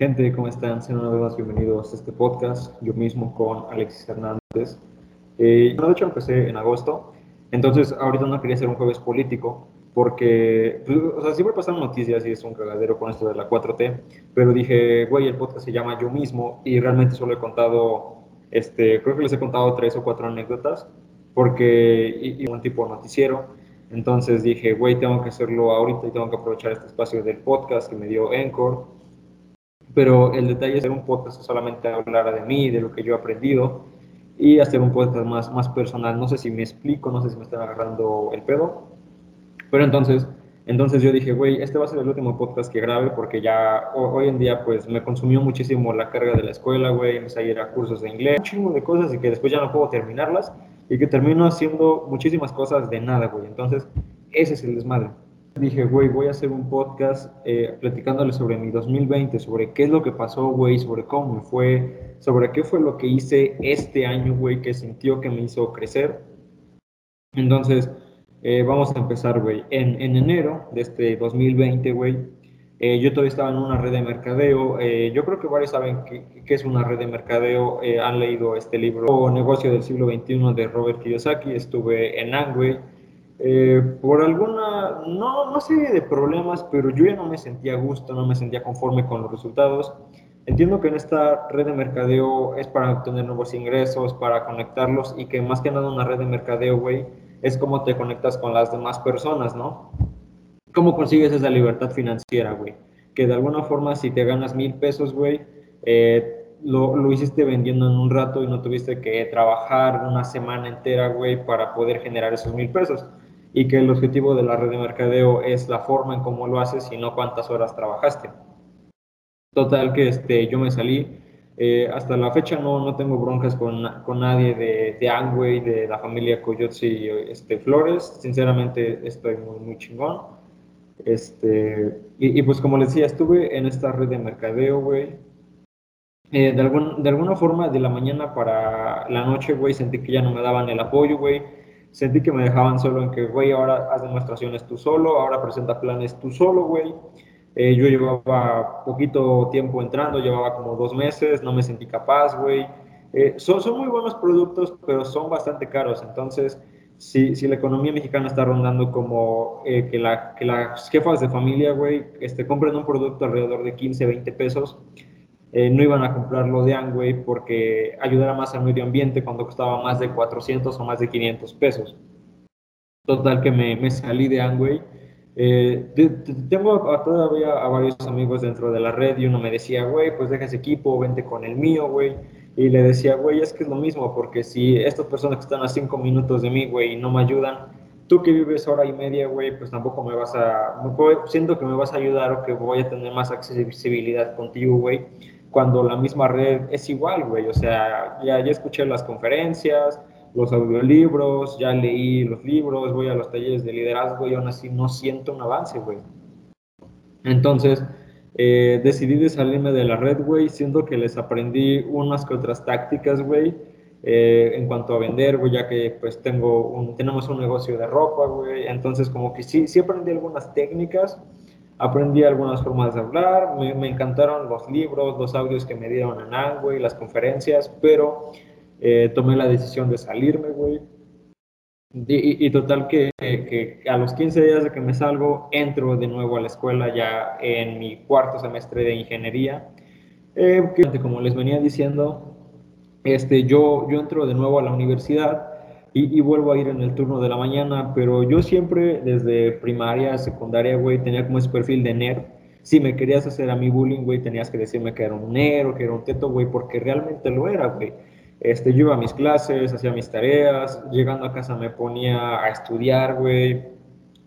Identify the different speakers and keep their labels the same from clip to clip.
Speaker 1: Gente, ¿cómo están? Sean una vez más bienvenidos a este podcast. Yo mismo con Alexis Hernández. Eh, de hecho, empecé en agosto. Entonces, ahorita no quería hacer un jueves político porque, pues, o sea, siempre pasan noticias y es un cagadero con esto de la 4T. Pero dije, güey, el podcast se llama Yo mismo y realmente solo he contado, este, creo que les he contado tres o cuatro anécdotas porque, y, y un tipo de noticiero. Entonces dije, güey, tengo que hacerlo ahorita y tengo que aprovechar este espacio del podcast que me dio Encore pero el detalle es hacer un podcast solamente hablar de mí, de lo que yo he aprendido y hacer un podcast más, más personal. No sé si me explico, no sé si me están agarrando el pedo, pero entonces, entonces yo dije, güey, este va a ser el último podcast que grabe porque ya hoy en día pues me consumió muchísimo la carga de la escuela, güey, empecé a ir a cursos de inglés, un chingo de cosas y que después ya no puedo terminarlas y que termino haciendo muchísimas cosas de nada, güey. Entonces, ese es el desmadre dije, güey, voy a hacer un podcast eh, platicándole sobre mi 2020, sobre qué es lo que pasó, güey, sobre cómo me fue, sobre qué fue lo que hice este año, güey, que sintió que me hizo crecer. Entonces, eh, vamos a empezar, güey. En, en, enero de este 2020, güey, eh, yo todavía estaba en una red de mercadeo. yo creo que varios saben qué es una red de mercadeo. han leído este libro, Negocio del siglo XXI de Robert Kiyosaki. Estuve en Angway eh, por alguna, no, no sé de problemas, pero yo ya no me sentía a gusto, no me sentía conforme con los resultados. Entiendo que en esta red de mercadeo es para obtener nuevos ingresos, para conectarlos y que más que nada una red de mercadeo, güey, es cómo te conectas con las demás personas, ¿no? ¿Cómo consigues esa libertad financiera, güey? Que de alguna forma si te ganas mil pesos, güey, eh, lo, lo, hiciste vendiendo en un rato y no tuviste que trabajar una semana entera, güey, para poder generar esos mil pesos y que el objetivo de la red de mercadeo es la forma en cómo lo haces y no cuántas horas trabajaste. Total que este, yo me salí. Eh, hasta la fecha no, no tengo broncas con, con nadie de, de Angway, de la familia Coyotzi este, Flores. Sinceramente estoy muy, muy chingón. Este, y, y, pues como les decía, estuve en esta red de mercadeo, güey. Eh, de, algún, de alguna forma, de la mañana para la noche, güey, sentí que ya no me daban el apoyo, güey sentí que me dejaban solo en que, güey, ahora haz demostraciones tú solo, ahora presenta planes tú solo, güey. Eh, yo llevaba poquito tiempo entrando, llevaba como dos meses, no me sentí capaz, güey. Eh, son, son, muy buenos productos, pero son bastante caros. Entonces, si, si la economía mexicana está rondando como eh, que, la, que las jefas de familia, güey, este, compren un producto alrededor de 15, 20 pesos, eh, no iban a comprarlo de Angway porque ayudara más al medio ambiente cuando costaba más de 400 o más de 500 pesos. Total que me, me salí de Angway. Eh, tengo todavía a varios amigos dentro de la red y uno me decía, güey, pues deja ese equipo, vente con el mío, güey. Y le decía, güey, es que es lo mismo, porque si estas personas que están a cinco minutos de mí, güey, no me ayudan, tú que vives hora y media, güey, pues tampoco me vas a, siento que me vas a ayudar o que voy a tener más accesibilidad contigo, güey cuando la misma red es igual, güey. O sea, ya, ya escuché las conferencias, los audiolibros, ya leí los libros, voy a los talleres de liderazgo y aún así no siento un avance, güey. Entonces, eh, decidí de salirme de la red, güey, siendo que les aprendí unas que otras tácticas, güey, eh, en cuanto a vender, güey, ya que pues tengo un, tenemos un negocio de ropa, güey, entonces como que sí, sí aprendí algunas técnicas, aprendí algunas formas de hablar, me, encantaron los libros, los audios que me dieron en Angway, las conferencias, pero eh, tomé la decisión de salirme, güey. Y, total que, que, a los 15 días de que me salgo, entro de nuevo a la escuela ya en mi cuarto semestre de ingeniería. Eh, como les venía diciendo, este, yo, yo entro de nuevo a la universidad y, vuelvo a ir en el turno de la mañana, pero yo siempre desde primaria, secundaria, güey, tenía como ese perfil de nerd. Si me querías hacer a mi bullying, güey, tenías que decirme que era un nerd que era un teto, güey, porque realmente lo era, güey. Este, yo iba a mis clases, hacía mis tareas, llegando a casa me ponía a estudiar, güey.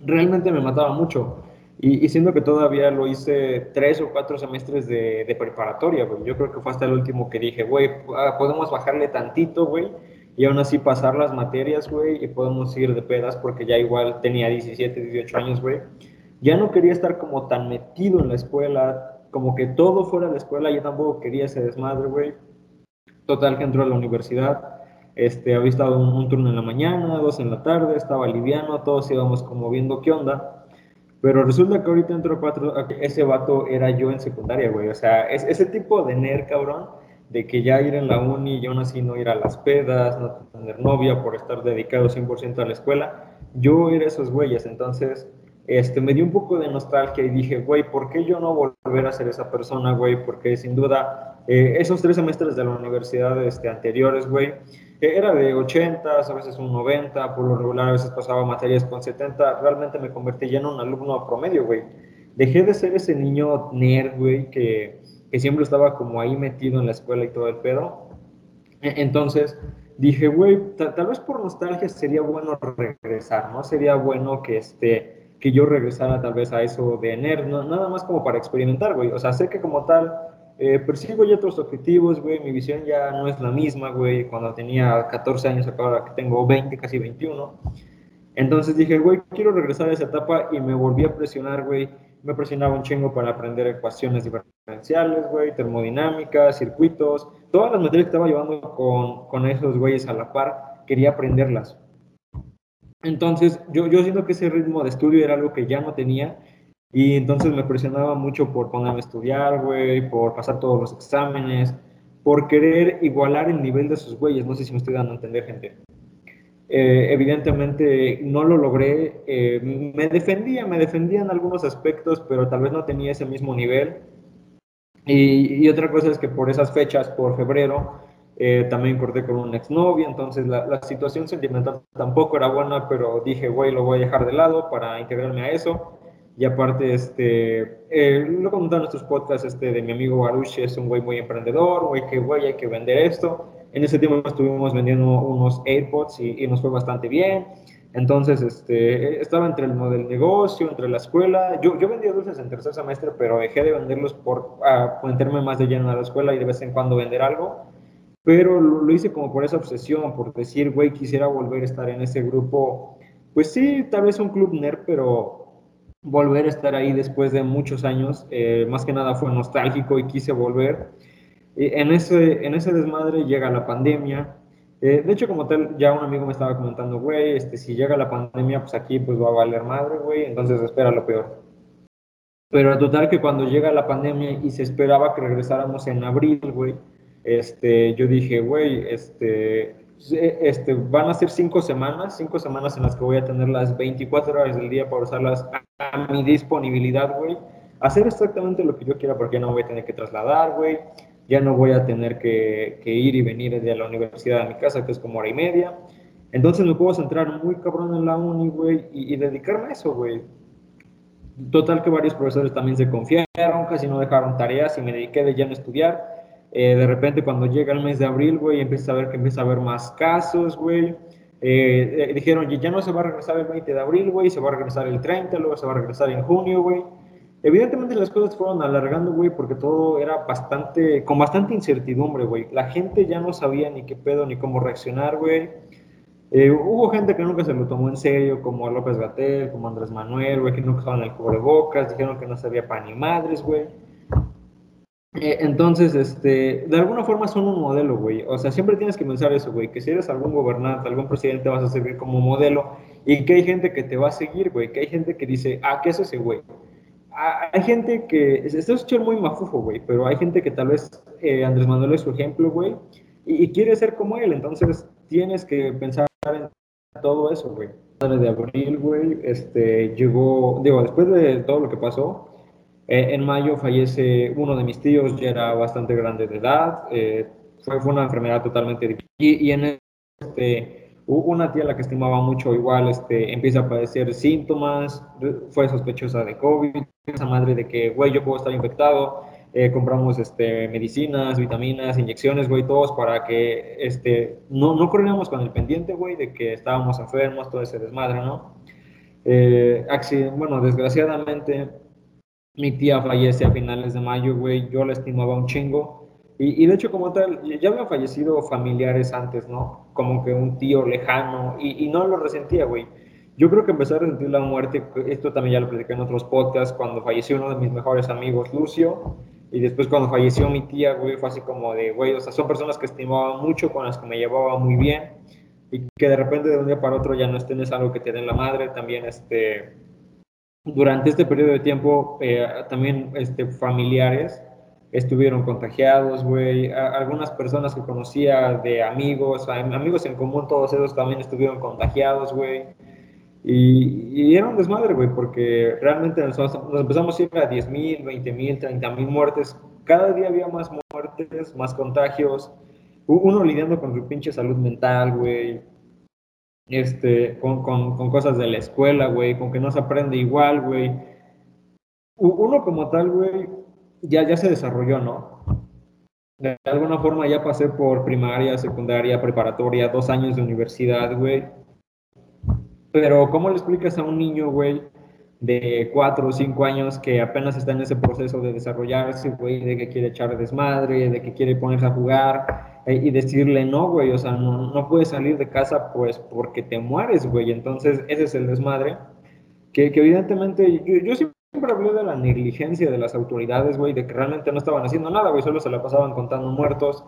Speaker 1: Realmente me mataba mucho. Y, siendo que todavía lo hice tres o cuatro semestres de, de preparatoria, güey. Yo creo que fue hasta el último que dije, güey, ah, podemos bajarle tantito, güey y aún así pasar las materias, güey, y podemos ir de pedas porque ya igual tenía 17, 18 años, güey. Ya no quería estar como tan metido en la escuela, como que todo fuera de la escuela, yo tampoco quería ese desmadre, güey. Total que entró a la universidad, este, había estado un, turno en la mañana, dos en la tarde, estaba liviano, todos íbamos como viendo qué onda. Pero resulta que ahorita entro cuatro, ese vato era yo en secundaria, güey. O sea, es, ese tipo de nerd, cabrón, de que ya ir en la uni y aún así no ir a las pedas, no tener novia por estar dedicado 100% a la escuela. Yo era esos güeyes, entonces este, me dio un poco de nostalgia y dije, güey, ¿por qué yo no volver a ser esa persona, güey? Porque sin duda, eh, esos tres semestres de la universidad este, anteriores, güey, era de 80, a veces un 90, por lo regular a veces pasaba materias con 70, realmente me convertí ya en un alumno promedio, güey. Dejé de ser ese niño nerd, güey, que, que siempre estaba como ahí metido en la escuela y todo el pedo. E, entonces dije, güey, tal vez por nostalgia sería bueno regresar, ¿no? Sería bueno que, este, que yo regresara tal vez a eso de nerd, ¿no? nada más como para experimentar, güey. O sea, sé que como tal eh, persigo ya otros objetivos, güey, mi visión ya no es la misma, güey, cuando tenía 14 años, ahora que tengo 20, casi 21. Entonces dije, güey, quiero regresar a esa etapa y me volví a presionar, güey. Me presionaba un chingo para aprender ecuaciones diferenciales, güey, termodinámica, circuitos, todas las materias que estaba llevando con, con esos güeyes a la par, quería aprenderlas. Entonces, yo, yo siento que ese ritmo de estudio era algo que ya no tenía y entonces me presionaba mucho por ponerme a estudiar, güey, por pasar todos los exámenes, por querer igualar el nivel de sus güeyes. No sé si me estoy dando a entender, gente. Eh, evidentemente no lo logré. Eh, me defendía, me defendía en algunos aspectos, pero tal vez no tenía ese mismo nivel. Y, y otra cosa es que por esas fechas, por febrero, eh, también corté con una exnovia, entonces la, la, situación sentimental tampoco era buena, pero dije, güey, lo voy a dejar de lado para integrarme a eso. Y aparte, este, eh, lo comentaba en nuestros podcasts este, de mi amigo Baruch, es un güey muy emprendedor, güey, que güey, hay que vender esto. En ese tiempo estuvimos vendiendo unos AirPods y, y nos fue bastante bien. Entonces, este, estaba entre el modelo negocio, entre la escuela. Yo, yo vendía dulces en tercer semestre, pero dejé de venderlos por uh, meterme más de lleno a la escuela y de vez en cuando vender algo. Pero lo, lo hice como por esa obsesión, por decir, güey, quisiera volver a estar en ese grupo. Pues sí, tal vez un club nerd, pero volver a estar ahí después de muchos años. Eh, más que nada fue nostálgico y quise volver. En, ese, en ese desmadre llega la pandemia. Eh, de hecho, como tal, ya un amigo me estaba comentando, güey, este, si llega la pandemia, pues aquí pues va a valer madre, güey, entonces espera lo peor. Pero total que cuando llega la pandemia y se esperaba que regresáramos en abril, güey, este, yo dije, güey, este, este, van a ser cinco semanas, cinco semanas en las que voy a tener las 24 horas del día para usarlas a, mi disponibilidad, güey. Hacer exactamente lo que yo quiera porque no voy a tener que trasladar, güey. Ya no voy a tener que, que, ir y venir desde la universidad a mi casa, que es como hora y media. Entonces me puedo centrar muy cabrón en la uni, güey, y, y dedicarme a eso, güey. Total que varios profesores también se confiaron, casi no dejaron tareas y me dediqué de lleno a estudiar eh, de repente cuando llega el mes de abril, güey, empieza a ver que empieza a haber más casos, güey. Eh, eh, dijeron, ya no se va a regresar el 20 de abril, güey, se va a regresar el 30, luego se va a regresar en junio, güey. Evidentemente las cosas fueron alargando, güey, porque todo era bastante, con bastante incertidumbre, güey. La gente ya no sabía ni qué pedo ni cómo reaccionar, güey. hubo gente que nunca se lo tomó en serio, como López Gatel, como Andrés Manuel, güey, que nunca estaban en el cubrebocas, dijeron que no sabía para ni madres, güey. Eh, entonces, este, de alguna forma son un modelo, güey. O sea, siempre tienes que pensar eso, güey, que si eres algún gobernante, algún presidente, vas a servir como modelo y que hay gente que te va a seguir, güey, que hay gente que dice, ah, ¿qué es ese güey? Hay gente que, esto es muy mafufo, güey, pero hay gente que tal vez eh, Andrés Manuel es su ejemplo, güey, y, y, quiere ser como él, entonces tienes que pensar en todo eso, güey. De abril, güey, este, llegó, digo, después de todo lo que pasó, eh, en mayo fallece uno de mis tíos, ya era bastante grande de edad, eh, fue, fue, una enfermedad totalmente. Y, y, en este, una tía la que estimaba mucho igual este, empieza a padecer síntomas, fue sospechosa de COVID, esa madre de que, güey, yo puedo estar infectado, eh, compramos este, medicinas, vitaminas, inyecciones, güey, todos para que este, no, no corriéramos con el pendiente, güey, de que estábamos enfermos, todo ese desmadre, ¿no? Eh, bueno, desgraciadamente mi tía fallece a finales de mayo, güey, yo la estimaba un chingo. Y, y, de hecho, como tal, ya habían fallecido familiares antes, ¿no? Como que un tío lejano, y, y no lo resentía, güey. Yo creo que empecé a resentir la muerte, esto también ya lo platicé en otros podcasts, cuando falleció uno de mis mejores amigos, Lucio, y después cuando falleció mi tía, güey, fue así como de, güey, o sea, son personas que estimaba mucho, con las que me llevaba muy bien, y que de repente de un día para otro ya no estén es algo que te den la madre, también, este, durante este periodo de tiempo eh, también este, familiares estuvieron contagiados, güey. Algunas personas que conocía de amigos, amigos en común, todos ellos también estuvieron contagiados, güey. Y, y, era un desmadre, güey, porque realmente nos, empezamos a ir a 10 mil, 20 mil, 30 mil muertes. Cada día había más muertes, más contagios. Uno lidiando con su pinche salud mental, güey. Este, con, con, con cosas de la escuela, güey, con que no se aprende igual, güey. Uno como tal, güey, ya, ya se desarrolló, ¿no? De alguna forma ya pasé por primaria, secundaria, preparatoria, dos años de universidad, güey. Pero ¿cómo le explicas a un niño, güey, de cuatro o cinco años que apenas está en ese proceso de desarrollarse, güey, de que quiere echar desmadre, de que quiere ponerse a jugar eh, y decirle no, güey, o sea, no, no puedes salir de casa pues porque te mueres, güey. Entonces ese es el desmadre que, que evidentemente yo, yo sí siempre hablé de la negligencia de las autoridades, güey, de que realmente no estaban haciendo nada, güey, solo se la pasaban contando muertos,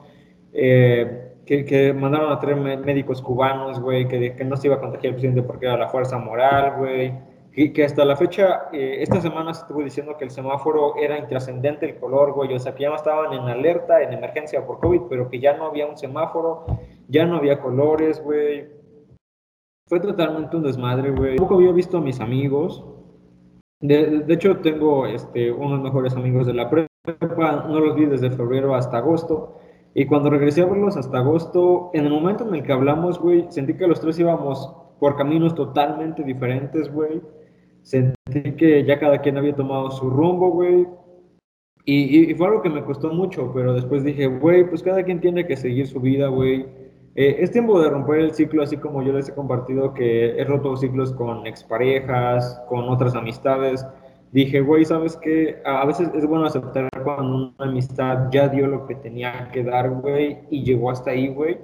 Speaker 1: eh, que, que, mandaron a traer médicos cubanos, güey, que, que, no se iba a contagiar el presidente porque era la fuerza moral, güey, y que hasta la fecha, eh, esta semana se estuvo diciendo que el semáforo era intrascendente el color, güey, o sea, que ya no estaban en alerta, en emergencia por COVID, pero que ya no había un semáforo, ya no había colores, güey. Fue totalmente un desmadre, güey. Poco había visto a mis amigos, de, hecho, tengo este, unos mejores amigos de la prepa, no los vi desde febrero hasta agosto. Y cuando regresé a verlos hasta agosto, en el momento en el que hablamos, güey, sentí que los tres íbamos por caminos totalmente diferentes, güey. Sentí que ya cada quien había tomado su rumbo, güey. Y, y, fue algo que me costó mucho, pero después dije, güey, pues cada quien tiene que seguir su vida, güey. Eh, es tiempo de romper el ciclo, así como yo les he compartido que he roto ciclos con exparejas, con otras amistades. Dije, güey, ¿sabes qué? A veces es bueno aceptar cuando una amistad ya dio lo que tenía que dar, güey, y llegó hasta ahí, güey.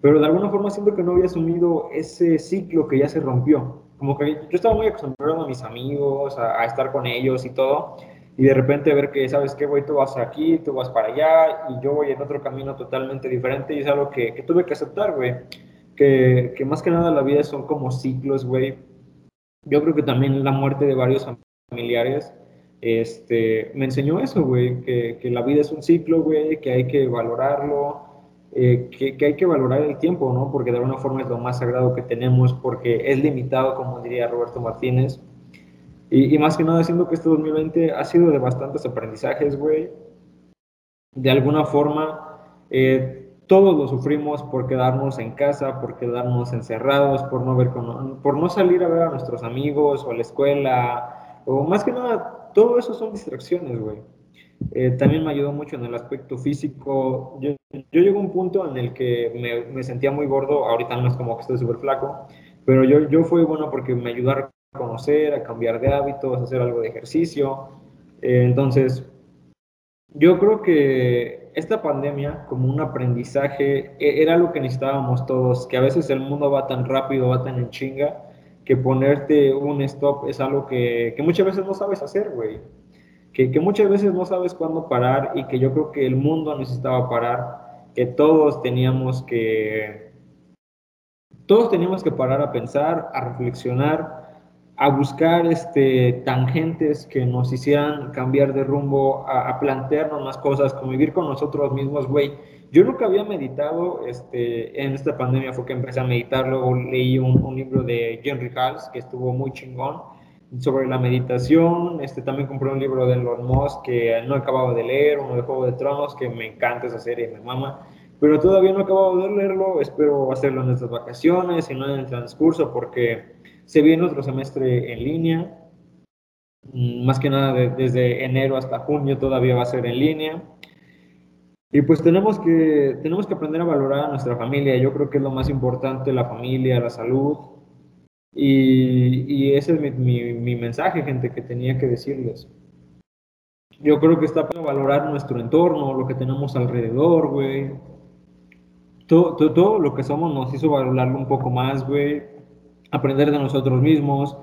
Speaker 1: Pero de alguna forma siento que no había asumido ese ciclo que ya se rompió. Como que yo estaba muy acostumbrado a mis amigos, a estar con ellos y todo y de repente ver que, ¿sabes qué, güey? Tú vas aquí, tú vas para allá y yo voy en otro camino totalmente diferente y es algo que, que tuve que aceptar, güey. Que, que, más que nada la vida son como ciclos, güey. Yo creo que también la muerte de varios familiares este, me enseñó eso, güey, que, que la vida es un ciclo, güey, que hay que valorarlo, eh, que, que, hay que valorar el tiempo, ¿no? Porque de alguna forma es lo más sagrado que tenemos, porque es limitado, como diría Roberto Martínez. Y, más que nada, siento que este 2020 ha sido de bastantes aprendizajes, güey. De alguna forma, eh, todos lo sufrimos por quedarnos en casa, por quedarnos encerrados, por no, ver por no salir a ver a nuestros amigos o a la escuela, o más que nada, todo eso son distracciones, güey. Eh, también me ayudó mucho en el aspecto físico. Yo, yo llego a un punto en el que me, me sentía muy gordo, ahorita no es como que estoy súper flaco, pero yo, yo fui bueno porque me ayudó a conocer, a cambiar de hábitos, a hacer algo de ejercicio. Eh, entonces, yo creo que esta pandemia, como un aprendizaje, e, era lo que necesitábamos todos, que a veces el mundo va tan rápido, va tan en chinga, que ponerte un stop es algo que, que muchas veces no sabes hacer, güey. Que, que, muchas veces no sabes cuándo parar y que yo creo que el mundo necesitaba parar, que todos teníamos que... Todos teníamos que parar a pensar, a reflexionar a buscar este, tangentes que nos hicieran cambiar de rumbo, a, plantearnos más cosas, convivir con nosotros mismos, güey. Yo nunca había meditado, este, en esta pandemia fue que empecé a meditar, luego leí un, libro de Henry Hals que estuvo muy chingón sobre la meditación, este, también compré un libro de Elon Musk que no acababa de leer, uno de Juego de Tronos, que me encanta esa serie, me mama, pero todavía no he acabado de leerlo, espero hacerlo en estas vacaciones y no en el transcurso porque se viene otro semestre en línea, mm, más que nada desde enero hasta junio todavía va a ser en línea. Y pues tenemos que, tenemos que aprender a valorar a nuestra familia. Yo creo que es lo más importante, la familia, la salud. Y, y ese es mi, mi, mi, mensaje, gente, que tenía que decirles. Yo creo que está para valorar nuestro entorno, lo que tenemos alrededor, güey. Todo, todo, todo, lo que somos nos hizo valorarlo un poco más, güey aprender de nosotros mismos,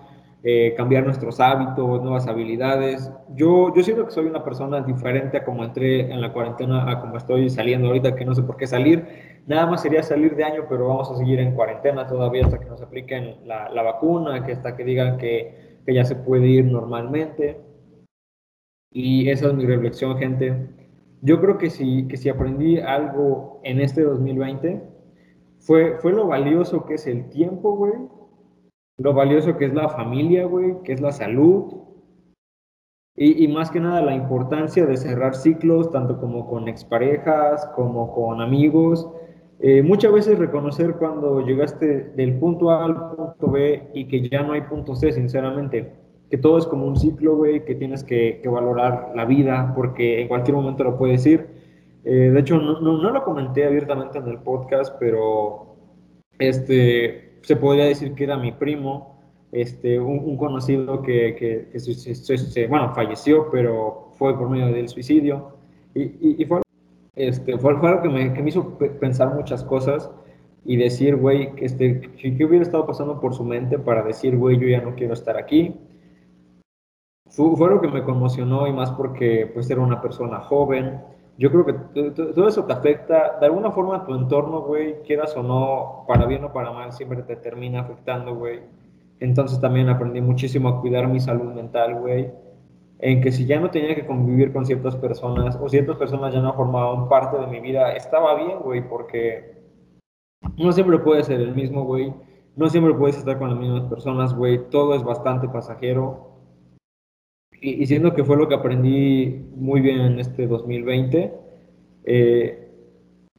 Speaker 1: eh, cambiar nuestros hábitos, nuevas habilidades. Yo, yo siento que soy una persona diferente a como entré en la cuarentena, a como estoy saliendo ahorita, que no sé por qué salir. Nada más sería salir de año, pero vamos a seguir en cuarentena todavía hasta que nos apliquen la, la vacuna, que hasta que digan que que ya se puede ir normalmente. Y esa es mi reflexión, gente. Yo creo que si, que si aprendí algo en este 2020, fue, fue lo valioso que es el tiempo, güey. Lo valioso que es la familia, güey, que es la salud, y, más que nada la importancia de cerrar ciclos, tanto como con exparejas, como con amigos. Eh, muchas veces reconocer cuando llegaste del punto A al punto B y que ya no hay punto C, sinceramente. Que todo es como un ciclo, güey, que tienes que, valorar la vida porque en cualquier momento lo puedes ir. Eh, de hecho, no, no, no, lo comenté abiertamente en el podcast, pero este, se podría decir que era mi primo este, un, conocido que, que, bueno, falleció, pero fue por medio del suicidio. Y, y, fue, este, fue, algo que me, que me, hizo pensar muchas cosas y decir, güey, este, ¿qué hubiera estado pasando por su mente para decir, güey, yo ya no quiero estar aquí? Fue, fue algo que me conmocionó y más porque pues era una persona joven. Yo creo que todo eso te afecta, de alguna forma tu entorno, güey, quieras o no, para bien o para mal, siempre te termina afectando, güey entonces también aprendí muchísimo a cuidar mi salud mental, güey. En que si ya no tenía que convivir con ciertas personas o ciertas personas ya no formaban parte de mi vida, estaba bien, güey, porque no siempre puedes ser el mismo, güey. No siempre puedes estar con las mismas personas, güey. Todo es bastante pasajero. Y, y siendo que fue lo que aprendí muy bien en este 2020, eh,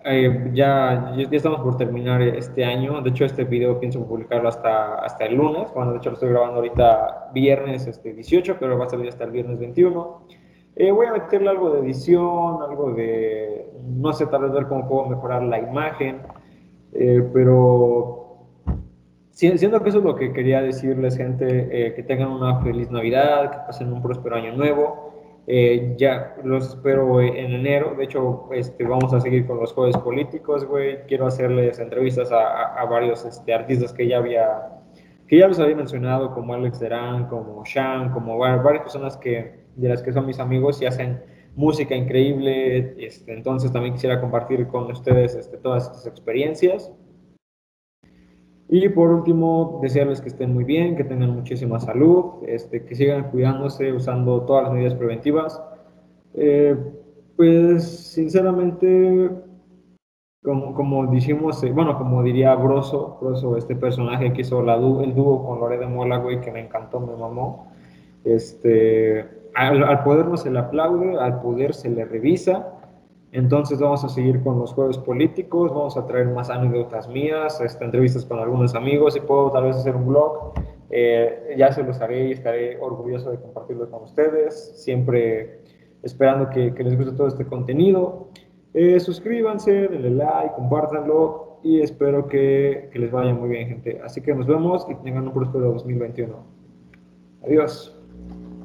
Speaker 1: eh, ya, ya, estamos por terminar este año. De hecho, este video pienso publicarlo hasta, hasta el lunes. Bueno, de hecho, lo estoy grabando ahorita viernes este, 18, pero va a salir hasta el viernes 21. Eh, voy a meterle algo de edición, algo de, no sé, tal vez ver cómo puedo mejorar la imagen, eh, pero siento que eso es lo que quería decirles, gente, que tengan una feliz Navidad, que pasen un próspero año nuevo. Eh, ya los espero en enero. De hecho, este, vamos a seguir con los jueves políticos, güey. Quiero hacerles entrevistas a, varios este, artistas que ya había ya los había mencionado, como Alex Deran, como Sean, como varias personas que, de las que son mis amigos y hacen música increíble. Este, entonces también quisiera compartir con ustedes este, todas estas experiencias. Y por último, desearles que estén muy bien, que tengan muchísima salud, este, que sigan cuidándose, usando todas las medidas preventivas. Eh, pues sinceramente, como, como dijimos, eh, bueno, como diría Broso, Broso, este personaje que hizo la el dúo con Lore de Mola, güey, que me encantó, me mamó. Este, al, al poder no se le aplaude, al poder se le revisa entonces vamos a seguir con los juegos políticos, vamos a traer más anécdotas mías, este, entrevistas con algunos amigos y puedo tal vez hacer un blog. Eh, ya se los haré y estaré orgulloso de compartirlo con ustedes, siempre esperando que, les guste todo este contenido. Eh, suscríbanse, denle like, compártanlo y espero que, que les vaya muy bien, gente. Así que nos vemos y tengan un próspero 2021. Adiós.